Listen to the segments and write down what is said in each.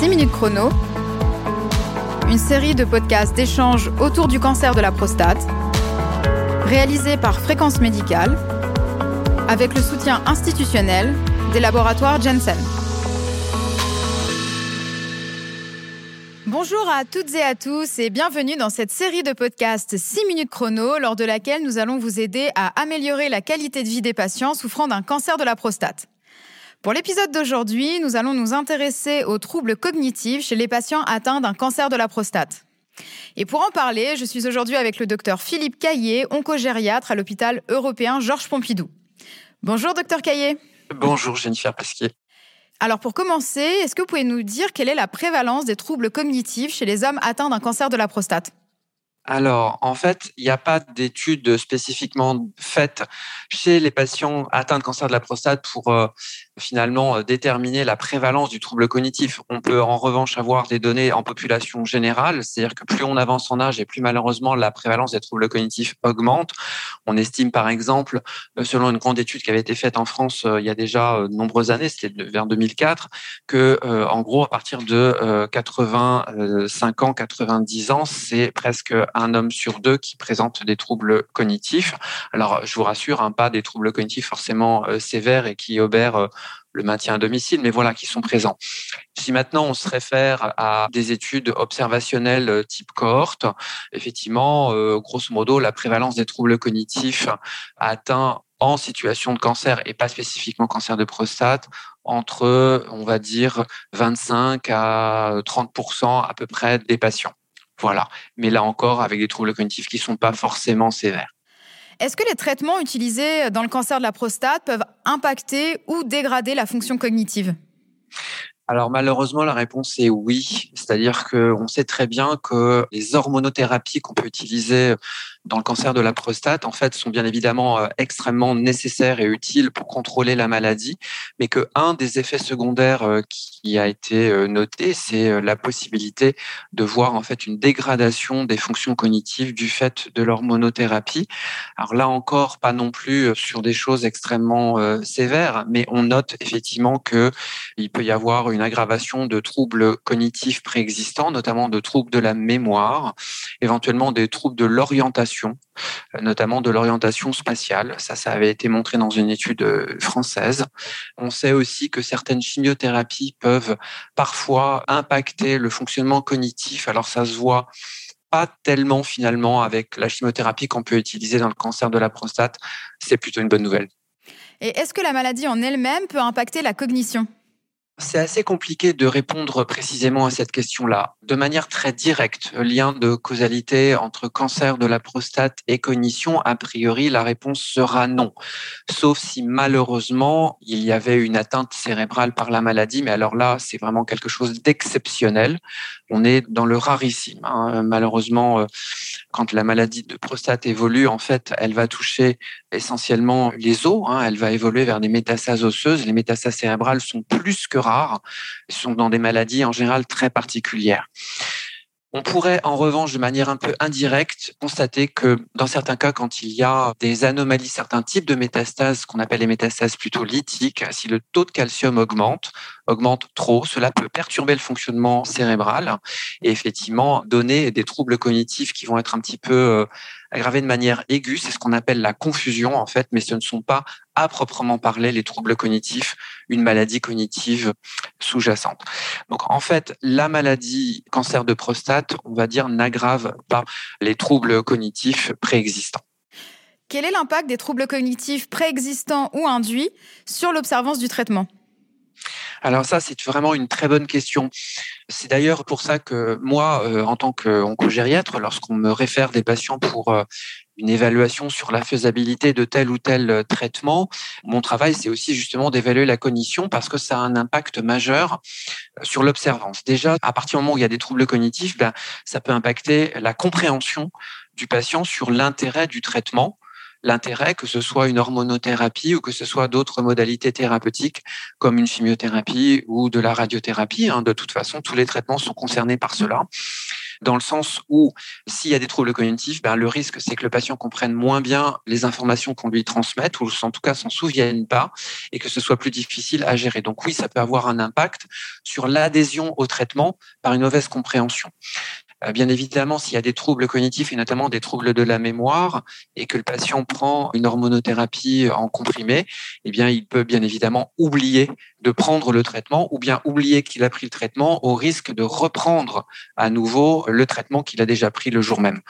6 minutes chrono, une série de podcasts d'échanges autour du cancer de la prostate, réalisée par Fréquence Médicale, avec le soutien institutionnel des laboratoires Jensen. Bonjour à toutes et à tous et bienvenue dans cette série de podcasts 6 minutes chrono lors de laquelle nous allons vous aider à améliorer la qualité de vie des patients souffrant d'un cancer de la prostate. Pour l'épisode d'aujourd'hui, nous allons nous intéresser aux troubles cognitifs chez les patients atteints d'un cancer de la prostate. Et pour en parler, je suis aujourd'hui avec le docteur Philippe Caillé, oncogériatre à l'hôpital européen Georges Pompidou. Bonjour docteur Caillé. Bonjour Jennifer Pasquier. Alors pour commencer, est-ce que vous pouvez nous dire quelle est la prévalence des troubles cognitifs chez les hommes atteints d'un cancer de la prostate? Alors, en fait, il n'y a pas d'études spécifiquement faites chez les patients atteints de cancer de la prostate pour euh, finalement euh, déterminer la prévalence du trouble cognitif. On peut en revanche avoir des données en population générale, c'est-à-dire que plus on avance en âge et plus malheureusement la prévalence des troubles cognitifs augmente. On estime par exemple, euh, selon une grande étude qui avait été faite en France il y a déjà de nombreuses années, c'était vers 2004, que en gros à partir de 85 ans, 90 ans, c'est presque un homme sur deux qui présente des troubles cognitifs. Alors, je vous rassure, hein, pas des troubles cognitifs forcément euh, sévères et qui obèrent euh, le maintien à domicile, mais voilà, qui sont présents. Si maintenant on se réfère à des études observationnelles euh, type cohorte, effectivement, grosso modo, la prévalence des troubles cognitifs atteint en situation de cancer et pas spécifiquement cancer de prostate entre, on va dire, 25 à 30% à peu près des patients. Voilà. Mais là encore, avec des troubles cognitifs qui ne sont pas forcément sévères. Est-ce que les traitements utilisés dans le cancer de la prostate peuvent impacter ou dégrader la fonction cognitive? Alors malheureusement, la réponse est oui. C'est-à-dire qu'on sait très bien que les hormonothérapies qu'on peut utiliser dans le cancer de la prostate, en fait, sont bien évidemment euh, extrêmement nécessaires et utiles pour contrôler la maladie, mais que un des effets secondaires euh, qui a été euh, noté, c'est la possibilité de voir en fait une dégradation des fonctions cognitives du fait de l'hormonothérapie. Alors là encore, pas non plus sur des choses extrêmement sévères, mais on note effectivement que il peut y avoir une aggravation de troubles cognitifs préexistants, notamment de troubles de la mémoire, éventuellement des troubles de l'orientation euh, notamment de l'orientation spatiale. Ça, ça avait été montré dans une étude euh, française. On sait aussi que certaines chimiothérapies peuvent parfois impacter le fonctionnement cognitif. Alors ça se voit pas tellement finalement avec la chimiothérapie qu'on peut utiliser dans le cancer de la prostate. C'est plutôt une bonne nouvelle. Et est-ce que la maladie en elle-même peut impacter la cognition? C'est assez compliqué de répondre précisément à cette question-là. De manière très directe, lien de causalité entre cancer de la prostate et cognition, a priori, la réponse sera non. Sauf si malheureusement, il y avait une atteinte cérébrale par la maladie, mais alors là, c'est vraiment quelque chose d'exceptionnel. On est dans le rarissime. Hein. Malheureusement, euh, quand la maladie de prostate évolue, en fait, elle va toucher essentiellement les os. Hein. Elle va évoluer vers des métastases osseuses. Les métastases cérébrales sont plus que rares. Sont dans des maladies en général très particulières. On pourrait en revanche de manière un peu indirecte constater que dans certains cas, quand il y a des anomalies, certains types de métastases qu'on appelle les métastases plutôt lithiques, si le taux de calcium augmente, augmente trop, cela peut perturber le fonctionnement cérébral et effectivement donner des troubles cognitifs qui vont être un petit peu aggravés de manière aiguë. C'est ce qu'on appelle la confusion en fait, mais ce ne sont pas à proprement parler les troubles cognitifs, une maladie cognitive sous-jacente. Donc en fait, la maladie cancer de prostate, on va dire, n'aggrave pas les troubles cognitifs préexistants. Quel est l'impact des troubles cognitifs préexistants ou induits sur l'observance du traitement? Alors ça, c'est vraiment une très bonne question. C'est d'ailleurs pour ça que moi, euh, en tant qu'oncogériatre, lorsqu'on me réfère des patients pour euh, une évaluation sur la faisabilité de tel ou tel euh, traitement, mon travail, c'est aussi justement d'évaluer la cognition parce que ça a un impact majeur sur l'observance. Déjà, à partir du moment où il y a des troubles cognitifs, ben, ça peut impacter la compréhension du patient sur l'intérêt du traitement l'intérêt que ce soit une hormonothérapie ou que ce soit d'autres modalités thérapeutiques comme une chimiothérapie ou de la radiothérapie. Hein. De toute façon, tous les traitements sont concernés par cela. dans le sens où s'il y a des troubles cognitifs, ben, le risque, c'est que le patient comprenne moins bien les informations qu'on lui transmette, ou en tout cas s'en souvienne pas, et que ce soit plus difficile à gérer. Donc oui, ça peut avoir un impact sur l'adhésion au traitement par une mauvaise compréhension. Euh, bien évidemment, s'il y a des troubles cognitifs et notamment des troubles de la mémoire et que le patient prend une hormonothérapie en comprimé, eh bien, il peut bien évidemment oublier de prendre le traitement ou bien oublier qu'il a pris le traitement au risque de reprendre à nouveau le traitement qu'il a déjà pris le jour même.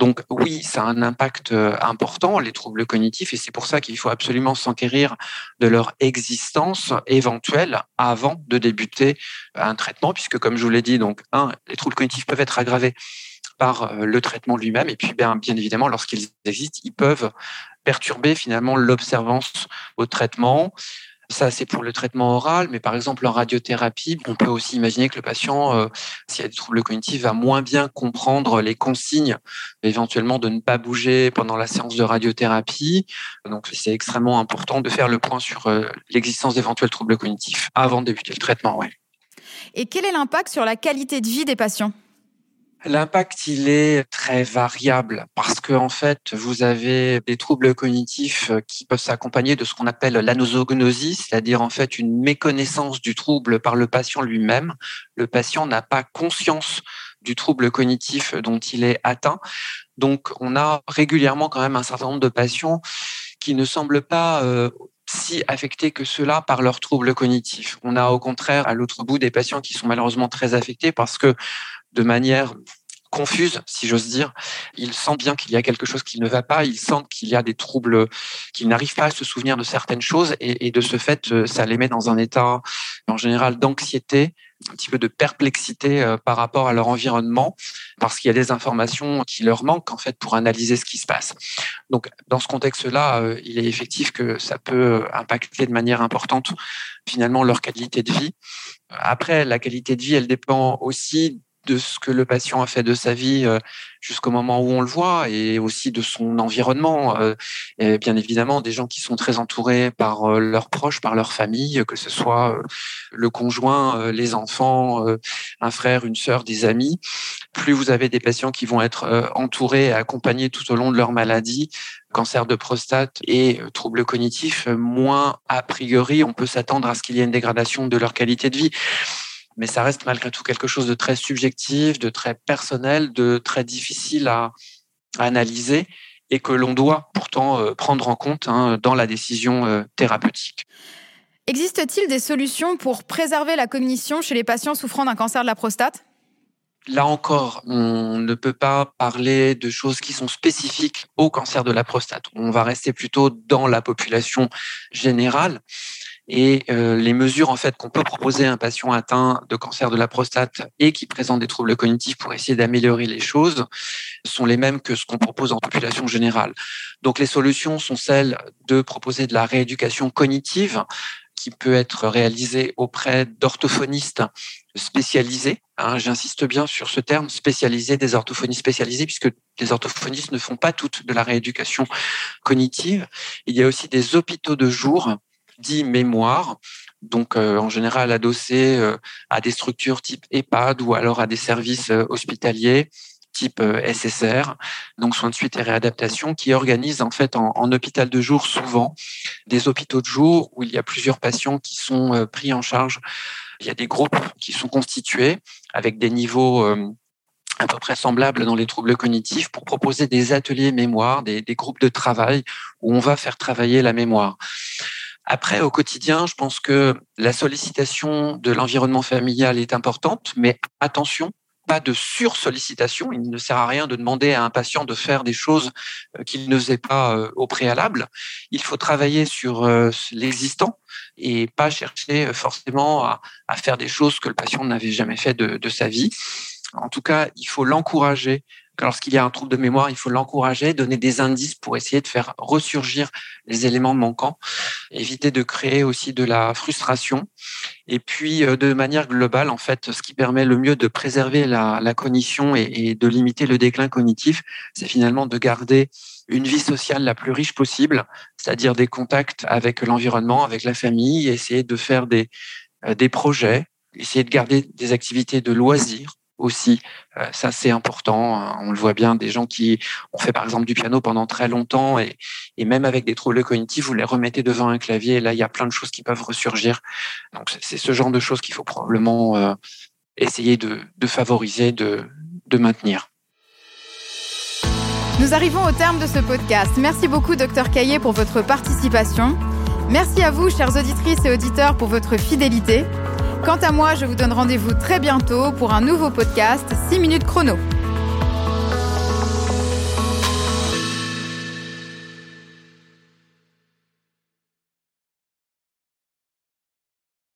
Donc oui, ça a un impact euh, important, les troubles cognitifs, et c'est pour ça qu'il faut absolument s'enquérir de leur existence éventuelle avant de débuter un traitement, puisque comme je vous l'ai dit, un, les troubles cognitifs peuvent être aggravés par euh, le traitement lui-même, et puis bien, bien évidemment, lorsqu'ils existent, ils peuvent perturber finalement l'observance au traitement, ça, c'est pour le traitement oral, mais par exemple en radiothérapie, on peut aussi imaginer que le patient, euh, s'il y a des troubles cognitifs, va moins bien comprendre les consignes, éventuellement de ne pas bouger pendant la séance de radiothérapie. Donc, c'est extrêmement important de faire le point sur euh, l'existence d'éventuels troubles cognitifs avant de débuter le traitement. Ouais. Et quel est l'impact sur la qualité de vie des patients? L'impact, il est très variable parce que en fait, vous avez des troubles cognitifs euh, qui peuvent s'accompagner de ce qu'on appelle l'anosognosie, c'est-à-dire en fait une méconnaissance du trouble par le patient lui-même. Le patient n'a pas conscience du trouble cognitif dont il est atteint. Donc, on a régulièrement quand même un certain nombre de patients qui ne semblent pas euh, si affectés que cela par leurs troubles cognitifs. On a au contraire à l'autre bout des patients qui sont malheureusement très affectés parce que de manière confuse, si j'ose dire. Ils sentent bien qu'il y a quelque chose qui ne va pas, ils sentent qu'il y a des troubles, qu'ils n'arrivent pas à se souvenir de certaines choses et, de ce fait, euh, ça les met dans un état en général d'anxiété, un petit peu de perplexité euh, par rapport à leur environnement parce qu'il y a des informations qui leur manquent en fait pour analyser ce qui se passe. Donc dans ce contexte-là, euh, il est effectif que ça peut impacter de manière importante finalement leur qualité de vie. Après, la qualité de vie, elle dépend aussi de ce que le patient a fait de sa vie euh, jusqu'au moment où on le voit et aussi de son environnement. Euh, bien évidemment, des gens qui sont très entourés par euh, leurs proches, par leur famille, que ce soit le conjoint, les enfants, un frère, une sœur, des amis. Plus vous avez des patients qui vont être entourés et accompagnés tout au long de leur maladie, cancer de prostate et troubles cognitifs, moins a priori on peut s'attendre à ce qu'il y ait une dégradation de leur qualité de vie mais ça reste malgré tout quelque chose de très subjectif, de très personnel, de très difficile à, analyser et que l'on doit pourtant euh, prendre en compte hein, dans la décision euh, thérapeutique. Existe-t-il des solutions pour préserver la cognition chez les patients souffrant d'un cancer de la prostate? Là encore, on ne peut pas parler de choses qui sont spécifiques au cancer de la prostate. On va rester plutôt dans la population générale. Et euh, les mesures en fait qu'on peut proposer à un patient atteint de cancer de la prostate et qui présente des troubles cognitifs pour essayer d'améliorer les choses sont les mêmes que ce qu'on propose en population générale. Donc les solutions sont celles de proposer de la rééducation cognitive qui peut être réalisée auprès d'orthophonistes spécialisés. Hein, J'insiste bien sur ce terme spécialisé, des orthophonistes spécialisés, puisque les orthophonistes ne font pas toutes de la rééducation cognitive. Il y a aussi des hôpitaux de jour dit mémoire, donc euh, en général adossé euh, à des structures type EHPAD ou alors à des services euh, hospitaliers type SSR, donc soins de suite et réadaptation, qui organisent en fait en, hôpital de jour souvent des hôpitaux de jour où il y a plusieurs patients qui sont pris en charge. Il y a des groupes qui sont constitués avec des niveaux à peu près semblables dans les troubles cognitifs pour proposer des ateliers mémoire, des groupes de travail où on va faire travailler la mémoire. Après, au quotidien, je pense que la sollicitation de l'environnement familial est importante, mais attention, pas de sursollicitation. Il ne sert à rien de demander à un patient de faire des choses euh, qu'il ne faisait pas euh, au préalable. Il faut travailler sur euh, l'existant et pas chercher forcément à, faire des choses que le patient n'avait jamais fait de, de sa vie. En tout cas, il faut l'encourager lorsqu'il y a un trouble de mémoire, il faut l'encourager, donner des indices pour essayer de faire ressurgir les éléments manquants, éviter de créer aussi de la frustration. Et puis, euh, de manière globale, en fait, ce qui permet le mieux de préserver la, cognition et, de limiter le déclin cognitif, c'est finalement de garder une vie sociale la plus riche possible, c'est-à-dire des contacts avec l'environnement, avec la famille, essayer de faire des, euh, des projets, essayer de garder des activités de loisirs aussi. Euh, ça, c'est important. Hein. On le voit bien, des gens qui ont fait par exemple du piano pendant très longtemps et, et même avec des troubles cognitifs, vous les remettez devant un clavier et là, il y a plein de choses qui peuvent ressurgir. Donc, c'est ce genre de choses qu'il faut probablement euh, essayer de, favoriser, de, de maintenir. Nous arrivons au terme de ce podcast. Merci beaucoup, Docteur Caillé, pour votre participation. Merci à vous, chères auditrices et auditeurs, pour votre fidélité. Quant à moi, je vous donne rendez-vous très bientôt pour un nouveau podcast 6 minutes chrono.